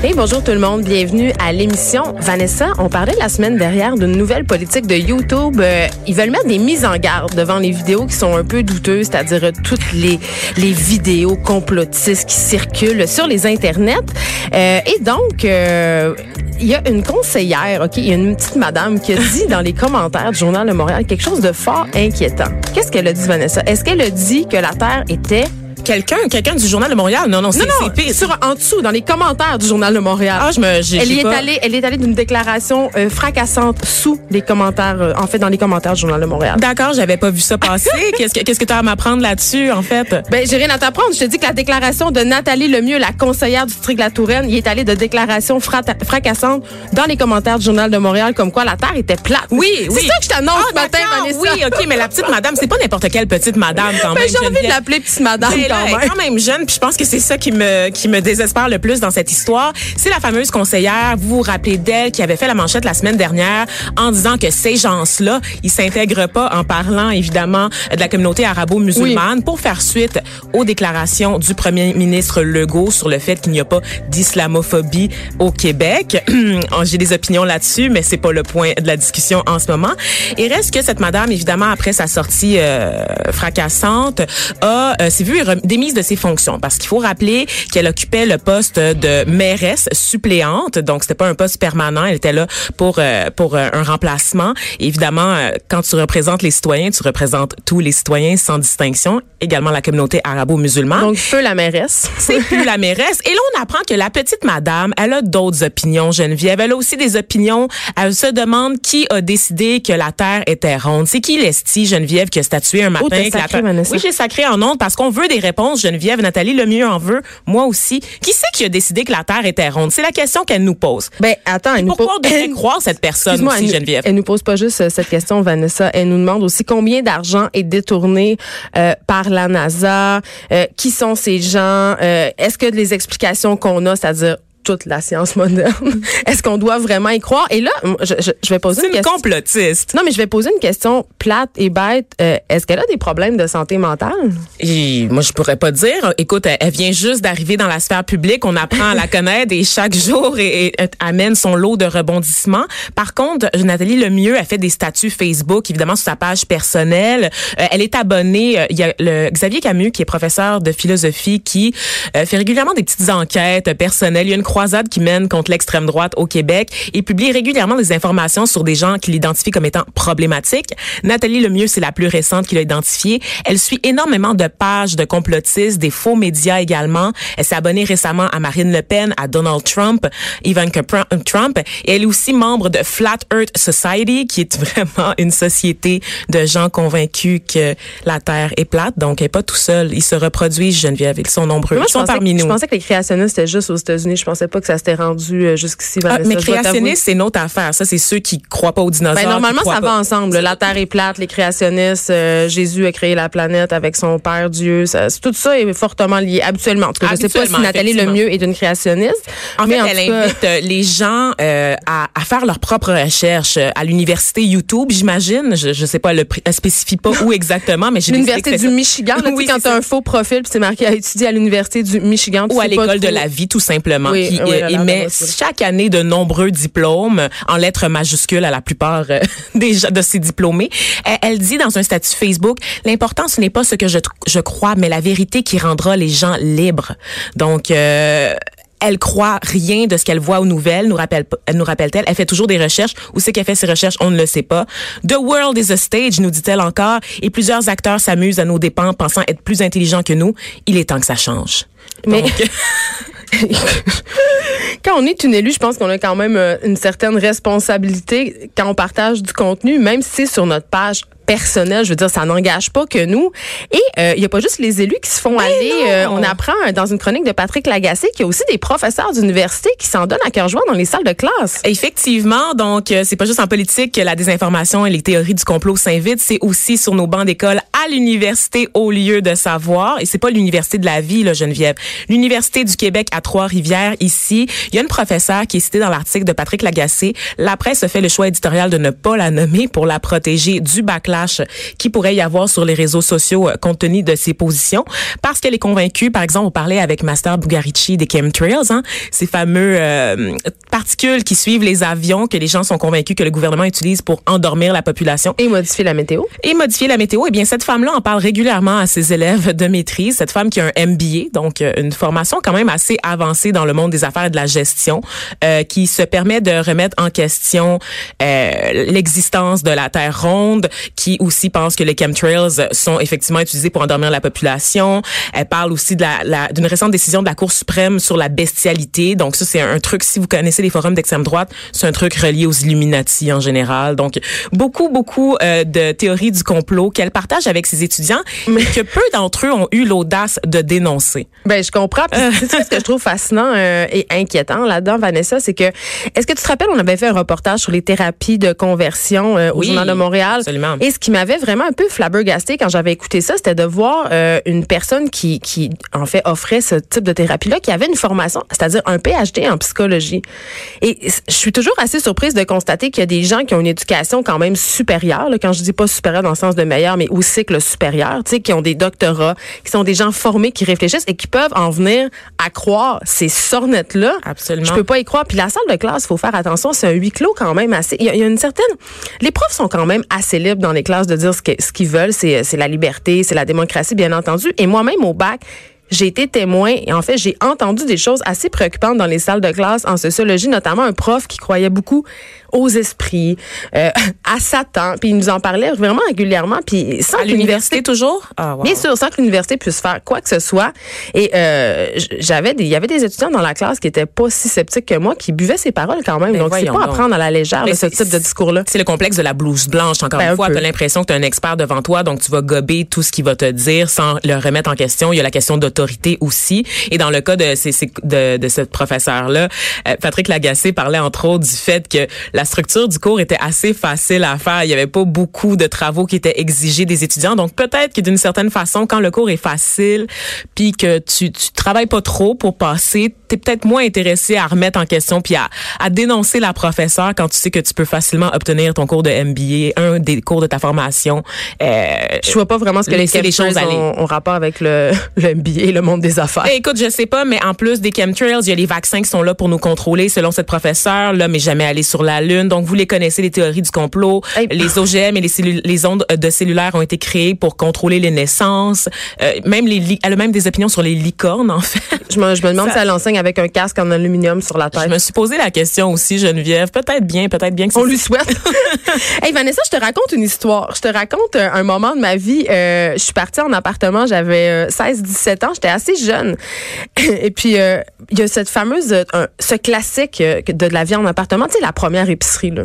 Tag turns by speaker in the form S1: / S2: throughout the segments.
S1: Hey, bonjour tout le monde, bienvenue à l'émission. Vanessa, on parlait la semaine dernière d'une nouvelle politique de YouTube. Euh, ils veulent mettre des mises en garde devant les vidéos qui sont un peu douteuses, c'est-à-dire toutes les, les vidéos complotistes qui circulent sur les internets. Euh, et donc, euh, il y a une conseillère, OK, il y a une petite madame qui a dit dans les commentaires du Journal de Montréal quelque chose de fort inquiétant. Qu'est-ce qu'elle a dit, Vanessa? Est-ce qu'elle a dit que la Terre était
S2: quelqu'un, quelqu'un du Journal de Montréal. Non, non, c'est
S1: non, non, sur en dessous, dans les commentaires du Journal de Montréal.
S2: Ah, je me, j'ai,
S1: elle y est allée, elle est allée d'une déclaration euh, fracassante sous les commentaires, euh, en fait, dans les commentaires du Journal de Montréal.
S2: D'accord, j'avais pas vu ça passer. qu'est-ce que, qu'est-ce que tu as à m'apprendre là-dessus, en fait?
S1: Ben, j'ai rien à t'apprendre. Je te dis que la déclaration de Nathalie Lemieux, la conseillère du district de la Touraine, y est allée de déclarations frata- fracassantes dans les commentaires du Journal de Montréal, comme quoi la Terre était plate.
S2: Oui,
S1: C'est
S2: oui.
S1: ça que je t'annonce
S2: Ah,
S1: ce matin, Vanessa.
S2: Oui, OK, mais la petite madame, c'est pas n'importe quelle petite madame quand
S1: Ben,
S2: même.
S1: j'ai envie de l'appeler petite madame
S2: là,
S1: quand même.
S2: quand même jeune, puis je pense que c'est ça qui me qui me désespère le plus dans cette histoire. C'est la fameuse conseillère, vous vous rappelez d'elle, qui avait fait la manchette la semaine dernière en disant que ces gens-là, ils s'intègrent pas en parlant évidemment de la communauté arabo-musulmane pour faire suite aux déclarations du premier ministre Legault sur le fait qu'il n'y a pas d'islamophobie au Québec. J'ai des opinions là-dessus, mais c'est pas le point de la discussion en ce moment. Et reste que cette madame, évidemment, après sa sortie euh, fracassante, a euh, s'est vue démise de ses fonctions parce qu'il faut rappeler qu'elle occupait le poste de mairesse suppléante, donc c'était pas un poste permanent, elle était là pour euh, pour euh, un remplacement. Et évidemment, euh, quand tu représentes les citoyens, tu représentes tous les citoyens sans distinction, également la communauté arabo-musulmane.
S1: Donc, feu la mairesse.
S2: C'est plus la mairesse. Et là, on apprend que la petite madame, elle a d'autres opinions, Geneviève. Elle a aussi des opinions. Elle se demande qui a décidé que la Terre était ronde. C'est qui l'esti, Geneviève, qui a statué un matin
S1: Oh,
S2: que la Terre-. Oui, j'ai sacré en ondes parce qu'on veut des réponses, Geneviève. Nathalie Lemieux en veut. Moi aussi. Qui c'est qui a décidé que la Terre était ronde? C'est la question qu'elle nous pose.
S1: Ben, attends, elle nous
S2: Pourquoi on
S1: pose-
S2: devrait croire cette personne aussi,
S1: elle, nous-
S2: Geneviève?
S1: elle nous pose pas juste euh, cette question, Vanessa. Elle nous demande aussi combien d'argent est détourné euh, par la NASA, euh, qui sont ces gens, euh, est-ce que les explications qu'on a, c'est-à-dire toute la science moderne, est-ce qu'on doit vraiment y croire? Et là, je, je- je vais poser une
S2: une
S1: question.
S2: complotiste.
S1: Non, mais je vais poser une question plate et bête. Euh, est-ce qu'elle a des problèmes de santé mentale?
S2: Et moi, je pourrais pas dire. Écoute, elle, elle vient juste d'arriver dans la sphère publique. On apprend à la connaître et chaque jour et, amène son lot de rebondissements. Par contre, Nathalie Lemieux a fait des statuts Facebook, évidemment, sur sa page personnelle. Euh, elle est abonnée. euh, Il y a le Xavier Camus, qui est professeur de philosophie, qui euh, fait régulièrement des petites enquêtes personnelles. Il y a une croisade qui mène contre l'extrême droite au Québec et publie régulièrement des informations sur des gens qu'il identifie comme étant problématiques. Nathalie Lemieux, c'est la plus récente qu'il a identifiée. Elle suit énormément de pages de complotistes, des faux médias également. Elle s'est abonnée récemment à Marine Le Pen, à Donald Trump, Ivanka Pr- Trump. Et elle est aussi membre de Flat Earth Society, qui est vraiment une société de gens convaincus que la Terre est plate. Donc, elle n'est pas tout seul. Ils se reproduisent, Geneviève. Ils sont nombreux.
S1: Moi,
S2: Ils sont
S1: pensais,
S2: parmi nous.
S1: je pensais que les créationnistes étaient juste aux États-Unis. Je pensais pas que ça s'était rendu euh, jusqu'ici.
S2: Ah, mais créationniste, c'est une autre affaire. Ça, c'est ceux qui croient pas aux dinosaures.
S1: Ben, normalement, ça
S2: pas-
S1: va ensemble. La Terre est plate, les créationnistes, euh, Jésus a créé la planète avec son Père Dieu. Ça, tout ça est fortement lié, habituellement. En tout cas, je sais pas si Nathalie. Lemieux est une créationniste.
S2: En
S1: mais
S2: fait,
S1: en
S2: elle
S1: cas-
S2: invite euh, les gens euh, à, à faire leurs propres recherches à l'université YouTube, j'imagine. Je, je sais pas, elle ne spécifie pas où exactement, mais j'ai
S1: L'université du
S2: ça.
S1: Michigan, là, tu
S2: Oui,
S1: quand t'as
S2: ça.
S1: un faux profil puis c'est marqué à étudier à l'université du Michigan. tu
S2: ou à l'école de la vie, tout simplement,
S1: Oui,
S2: qui
S1: oui,
S2: euh, émet chaque année de nombreux diplômes en lettres majuscules à la plupart euh, des de ces diplômés. Elle, elle dit dans un statut Facebook, l'important ce n'est pas ce que je, je crois, mais la vérité qui rendra les gens libres. Donc, euh, elle croit rien de ce qu'elle voit aux nouvelles, nous rappelle, elle nous rappelle-t-elle. Elle fait toujours des recherches. Où c'est qu'elle fait ses recherches? On ne le sait pas. The world is a stage, nous dit-elle encore. Et plusieurs acteurs s'amusent à nos dépens, pensant être plus intelligents que nous. Il est temps que ça change.
S1: Mais quand on est une élue, je pense qu'on a quand même euh, une certaine responsabilité quand on partage du contenu, même si c'est sur notre page personnel. Je veux dire, ça n'engage pas que nous. Et euh, il y a pas juste les élus qui se font aller. Euh, on apprend dans une chronique de Patrick Lagacé qu'il y a aussi des professeurs d'université qui s'en donnent à cœur joie dans les salles de classe.
S2: Effectivement, donc euh, c'est pas juste en politique que la désinformation et les théories du complot s'invitent, c'est aussi sur nos bancs d'école à l'université au lieu de savoir. Et c'est pas l'université de la vie, là, Geneviève. L'université du Québec à Trois-Rivières ici. Il y a une professeure qui est citée dans l'article de Patrick Lagacé. La presse a fait le choix éditorial de ne pas la nommer pour la protéger du backlash qui pourrait y avoir sur les réseaux sociaux euh, compte tenu de ses positions, parce qu'elle est convaincue, par exemple, on parlait avec Master Bugarici des chemtrails, hein, ces fameux euh, particules qui suivent les avions que les gens sont convaincus que le gouvernement utilise pour endormir la population.
S1: Et modifier la météo.
S2: Et modifier la météo. Eh bien, cette femme-là en parle régulièrement à ses élèves de maîtrise, cette femme qui a un MBA, donc euh, une formation quand même assez avancée dans le monde des affaires et de la gestion, euh, qui se permet de remettre en question euh, l'existence de la Terre ronde, qui qui aussi pense que les chemtrails sont effectivement utilisés pour endormir la population. Elle parle aussi de la, d'une récente décision de la Cour suprême sur la bestialité. Donc ça, c'est un truc, si vous connaissez les forums d'extrême droite, c'est un truc relié aux Illuminati en général. Donc beaucoup, beaucoup euh, de théories du complot qu'elle partage avec ses étudiants, mais que peu d'entre eux ont eu l'audace de dénoncer.
S1: Ben je comprends. c'est ce que je trouve fascinant euh, et inquiétant là-dedans, Vanessa, c'est que est-ce que tu te rappelles, on avait fait un reportage sur les thérapies de conversion euh, au Journal de Montréal?
S2: Absolument
S1: ce qui m'avait vraiment un peu flabbergasté quand j'avais écouté ça, c'était de voir euh, une personne qui, qui, en fait, offrait ce type de thérapie-là, qui avait une formation, c'est-à-dire un PhD en psychologie. Et je suis toujours assez surprise de constater qu'il y a des gens qui ont une éducation quand même supérieure, là, quand je dis pas supérieure dans le sens de meilleur, mais au cycle supérieur, tu sais, qui ont des doctorats, qui sont des gens formés, qui réfléchissent et qui peuvent en venir à croire ces sornettes-là.
S2: Absolument.
S1: Je peux pas y croire. Puis la salle de classe, faut faire attention, c'est un huis clos quand même assez. Il y, y a une certaine. Les profs sont quand même assez libres dans les classes de dire ce qu'ils veulent. C'est la liberté, c'est la démocratie, bien entendu. Et moi-même, au bac, j'ai été témoin et en fait, j'ai entendu des choses assez préoccupantes dans les salles de classe en sociologie, notamment un prof qui croyait beaucoup aux esprits, euh, à Satan, puis il nous en parlait vraiment régulièrement, puis
S2: sans à l'université toujours,
S1: ah, bien sûr, sans que l'université puisse faire quoi que ce soit. Et euh, j'avais, il y avait des étudiants dans la classe qui étaient pas si sceptiques que moi, qui buvaient ses paroles quand même. Ben donc c'est pas à prendre à la légère ce type de discours-là.
S2: C'est le complexe de la blouse blanche. Encore ben, une fois, tu as l'impression que tu es un expert devant toi, donc tu vas gober tout ce qu'il va te dire sans le remettre en question. Il y a la question de aussi. Et dans le cas de, de, de cette professeure-là, euh, Patrick Lagacé parlait entre autres du fait que la structure du cours était assez facile à faire. Il y avait pas beaucoup de travaux qui étaient exigés des étudiants. Donc peut-être que d'une certaine façon, quand le cours est facile, puis que tu, tu travailles pas trop pour passer, tu es peut-être moins intéressé à remettre en question puis à, à dénoncer la professeure quand tu sais que tu peux facilement obtenir ton cours de MBA, un des cours de ta formation.
S1: Euh, je vois pas vraiment ce que les, les choses ont, ont, rapport avec le, le MBA, le monde des affaires.
S2: Eh, écoute, je sais pas, mais en plus des chemtrails, il y a les vaccins qui sont là pour nous contrôler, selon cette professeure. Là, mais jamais aller sur la lune. Donc, vous les connaissez, les théories du complot. les OGM et les, les ondes de cellulaires ont été créées pour contrôler les naissances. Euh, même les, elle a même des opinions sur les licornes, en fait.
S1: Je me, je me demande si elle enseigne avec un casque en aluminium sur la tête.
S2: Je me suis posé la question aussi, Geneviève. Peut-être bien, peut-être bien que
S1: On lui souhaite. hey Vanessa, je te raconte une histoire. Je te raconte un, moment de ma vie. Euh, je suis partie en appartement, j'avais 16-17 euh, ans, j'étais assez jeune. Et puis, euh, il y a cette fameuse, ce classique de la vie en appartement, tu sais, la première épicerie, là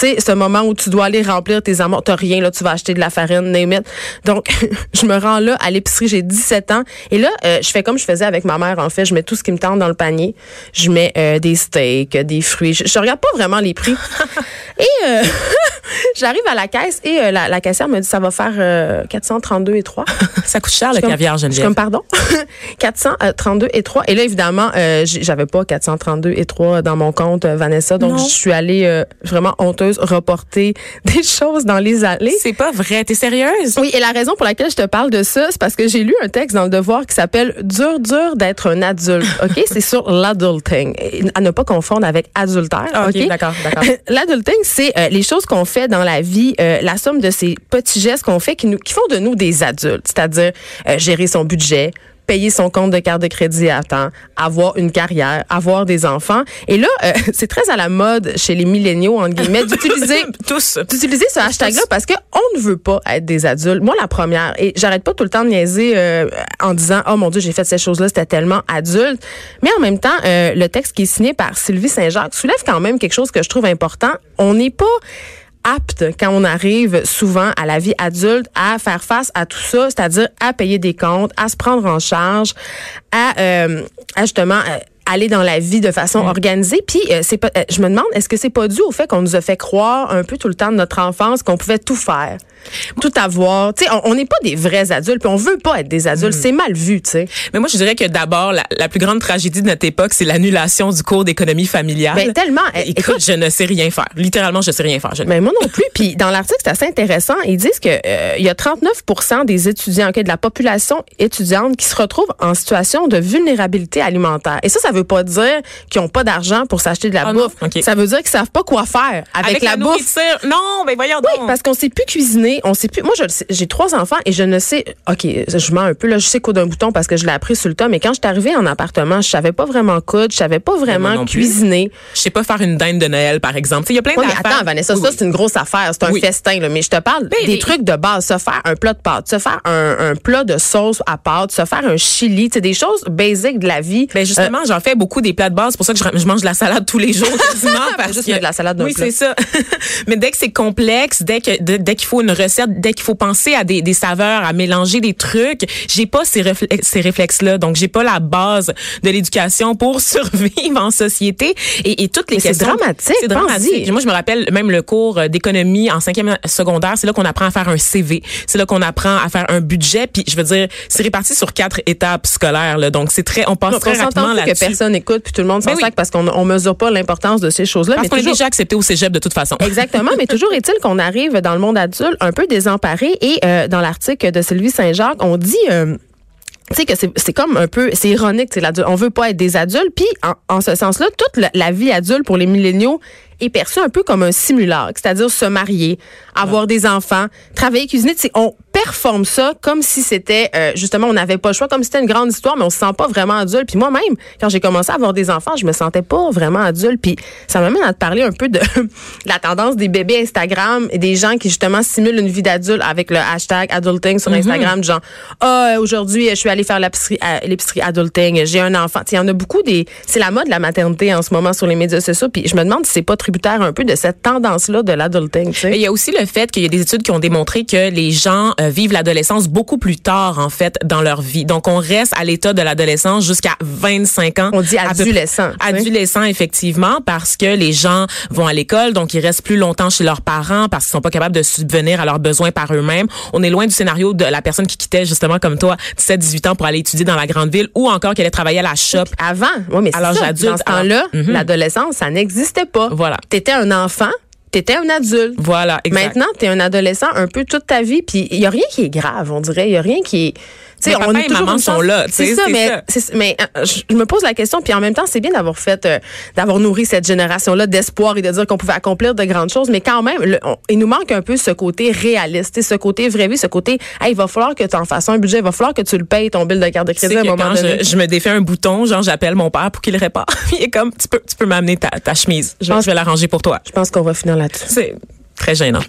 S1: sais, ce moment où tu dois aller remplir tes amours, t'as rien, là, tu vas acheter de la farine, name Donc, je me rends là à l'épicerie, j'ai 17 ans. Et là, euh, je fais comme je faisais avec ma mère, en fait. Je mets tout ce qui me tente dans le panier. Je mets euh, des steaks, des fruits. Je, regarde pas vraiment les prix. et euh, j'arrive à la caisse et la, la, caissière me dit, ça va faire 432 et 3.
S2: ça coûte cher, le caviar, Geneviève.
S1: Je suis comme, pardon? 432 et 3. Et là, évidemment, j'avais pas 432 et 3 dans mon compte, Vanessa. Donc, je suis allée vraiment honteuse reporter des choses dans les allées.
S2: C'est pas vrai, t'es sérieuse?
S1: Oui, et la raison pour laquelle je te parle de ça, c'est parce que j'ai lu un texte dans le Devoir qui s'appelle Dur, dur d'être un adulte. OK? c'est sur l'adulting. À ne pas confondre avec adultère.
S2: Ah, OK, d'accord, d'accord.
S1: l'adulting, c'est euh, les choses qu'on fait dans la vie, euh, la somme de ces petits gestes qu'on fait qui, nous, qui font de nous des adultes. C'est-à-dire euh, gérer son budget, payer son compte de carte de crédit à temps, avoir une carrière, avoir des enfants. Et là, euh, c'est très à la mode chez les milléniaux, en guillemets, d'utiliser
S2: Tous.
S1: d'utiliser ce hashtag-là parce que on ne veut pas être des adultes. Moi, la première, et j'arrête pas tout le temps de niaiser euh, en disant, oh mon Dieu, j'ai fait ces choses-là, c'était tellement adulte. Mais en même temps, euh, le texte qui est signé par Sylvie Saint-Jacques soulève quand même quelque chose que je trouve important. On n'est pas apte quand on arrive souvent à la vie adulte à faire face à tout ça, c'est-à-dire à payer des comptes, à se prendre en charge, à, euh, à justement euh, aller dans la vie de façon organisée. Puis euh, c'est pas, euh, je me demande, est-ce que c'est pas dû au fait qu'on nous a fait croire un peu tout le temps de notre enfance qu'on pouvait tout faire, tout avoir. Tu sais, on n'est pas des vrais adultes, puis on veut pas être des adultes. C'est mal vu, tu sais.
S2: Mais moi, je dirais que d'abord, la, la plus grande tragédie de notre époque, c'est l'annulation du cours d'économie familiale.
S1: Ben tellement. euh,
S2: Écoute, je ne sais rien faire. Littéralement, je sais rien faire. Je ne-
S1: Mais moi non plus. Puis dans l'article, c'est assez intéressant. Ils disent que euh, il y a 39% des étudiants, de la population étudiante qui se retrouvent en situation de vulnérabilité alimentaire. Et ça, ça veut pas dire qu'ils ont pas d'argent pour s'acheter de la
S2: Ah
S1: bouffe. Ça veut dire qu'ils savent pas quoi faire avec, la, bouffe.
S2: Non, mais voyons
S1: Oui,
S2: donc.
S1: parce qu'on sait plus cuisiner, on sait plus. Moi, j'ai trois enfants et je ne sais. Ok, je mens un peu là. Je sais coudre un bouton parce que je l'ai appris sur le tas. Mais quand je suis arrivée en appartement, je savais pas vraiment coudre, je savais pas vraiment cuisiner.
S2: Je sais pas faire une dinde de Noël, par exemple. Il y a plein
S1: Oui, mais
S2: d'affaires.
S1: attends, Vanessa,
S2: Oui,
S1: ça,
S2: oui.
S1: c'est une grosse affaire. C'est un
S2: Oui.
S1: festin, là. Mais je te parle
S2: Mais-
S1: des
S2: mais-
S1: trucs de base. Se faire un plat de pâtes, se faire un, un plat de sauce à pâtes, se faire un chili, sais, des choses basiques de la vie.
S2: Ben justement, j'en fais beaucoup des plats de base. C'est pour ça que je, je mange de la salade tous les jours quasiment. parce
S1: juste
S2: que-
S1: de la salade
S2: Oui, c'est ça. Mais dès que c'est complexe, dès que dès, dès qu'il faut une recette, dès qu'il faut penser à des, des saveurs, à mélanger des trucs, j'ai pas ces, réflexes, ces réflexes-là. Donc j'ai pas la base de l'éducation pour survivre en société et, et toutes les
S1: Mais c'est
S2: questions.
S1: dramatique,
S2: C'est dramatique. Moi, je me rappelle même le cours euh, d'économie en cinquième secondaire. C'est là qu'on apprend à faire un CV. C'est là qu'on apprend à faire un budget. Puis je veux dire, c'est réparti sur quatre étapes scolaires. Là. Donc c'est très, on passe
S1: Donc,
S2: très
S1: on
S2: rapidement
S1: plus que
S2: là-dessus.
S1: personne écoute puis tout le monde s'en
S2: Ben oui.
S1: sac parce qu'on on mesure pas l'importance de ces choses-là.
S2: Parce qu'on est
S1: toujours-
S2: déjà accepté au cégep de toute façon.
S1: Exactement, mais toujours est-il qu'on arrive dans le monde adulte un peu désemparé et euh, dans l'article de Sylvie Saint-Jacques, on dit euh, tu sais que c'est comme un peu c'est ironique, c'est. On veut pas être des adultes, puis en, ce sens-là, toute la vie adulte pour les milléniaux est perçue un peu comme un simulacre, c'est-à-dire se marier, avoir des enfants, travailler, cuisiner. On performe ça comme si c'était euh, justement on n'avait pas le choix, comme si c'était une grande histoire, mais on se sent pas vraiment adulte. Puis moi-même, quand j'ai commencé à avoir des enfants, je me sentais pas vraiment adulte. Puis ça m'amène à te parler un peu de la tendance des bébés Instagram et des gens qui justement simulent une vie d'adulte avec le hashtag adulting sur Instagram, genre ah aujourd'hui je suis allée faire l'épicerie l'épicerie adulting, j'ai un enfant. Il y en a beaucoup des c'est la mode de la maternité en ce moment sur les médias sociaux. Puis je me demande si c'est pas tributaire un peu de cette tendance là de l'adulting.
S2: Il y a aussi le fait qu'il y a des études qui ont démontré que les gens euh, vivent l'adolescence beaucoup plus tard, en fait, dans leur vie. Donc, on reste à l'état de l'adolescence jusqu'à 25 ans.
S1: On dit
S2: À peu
S1: adolescent.
S2: Adolescent, effectivement, parce que les gens vont à l'école, donc ils restent plus longtemps chez leurs parents parce qu'ils sont pas capables de subvenir à leurs besoins par eux-mêmes. On est loin du scénario de la personne qui quittait, justement, comme toi, 17-18 ans pour aller étudier dans la grande ville ou encore qui allait travailler à la shop.
S1: Avant, oui, mais
S2: l'âge
S1: ça.
S2: adulte,
S1: Dans ce temps-là,
S2: alors, mhm.
S1: l'adolescence, ça n'existait pas.
S2: Voilà.
S1: T'étais un enfant, t'étais un adulte.
S2: Voilà, exact.
S1: Maintenant, t'es un adolescent un peu toute ta vie, puis il y a rien qui est grave, on dirait. Il y a rien qui est. Tu sais,
S2: Mais papa et maman
S1: une
S2: sont
S1: chance-
S2: là,
S1: C'est ça, mais,
S2: ça.
S1: c'est- mais euh, je me pose la question, puis en même temps, c'est bien d'avoir fait, euh, d'avoir nourri cette génération-là d'espoir et de dire qu'on pouvait accomplir de grandes choses, mais quand même, le- on- il nous manque un peu ce côté réaliste, ce côté vraie vie, ce côté, hey, il va falloir que tu en fasses un budget, il va falloir que tu le payes ton bill de carte de crédit à un moment donné.
S2: je, je me défais un bouton, genre j'appelle mon père pour qu'il répare. Il est comme tu peux tu peux m'amener ta, ta chemise. Je,
S1: pense-
S2: je vais l'arranger pour toi.
S1: Je pense qu'on va finir là-dessus.
S2: C'est très gênant.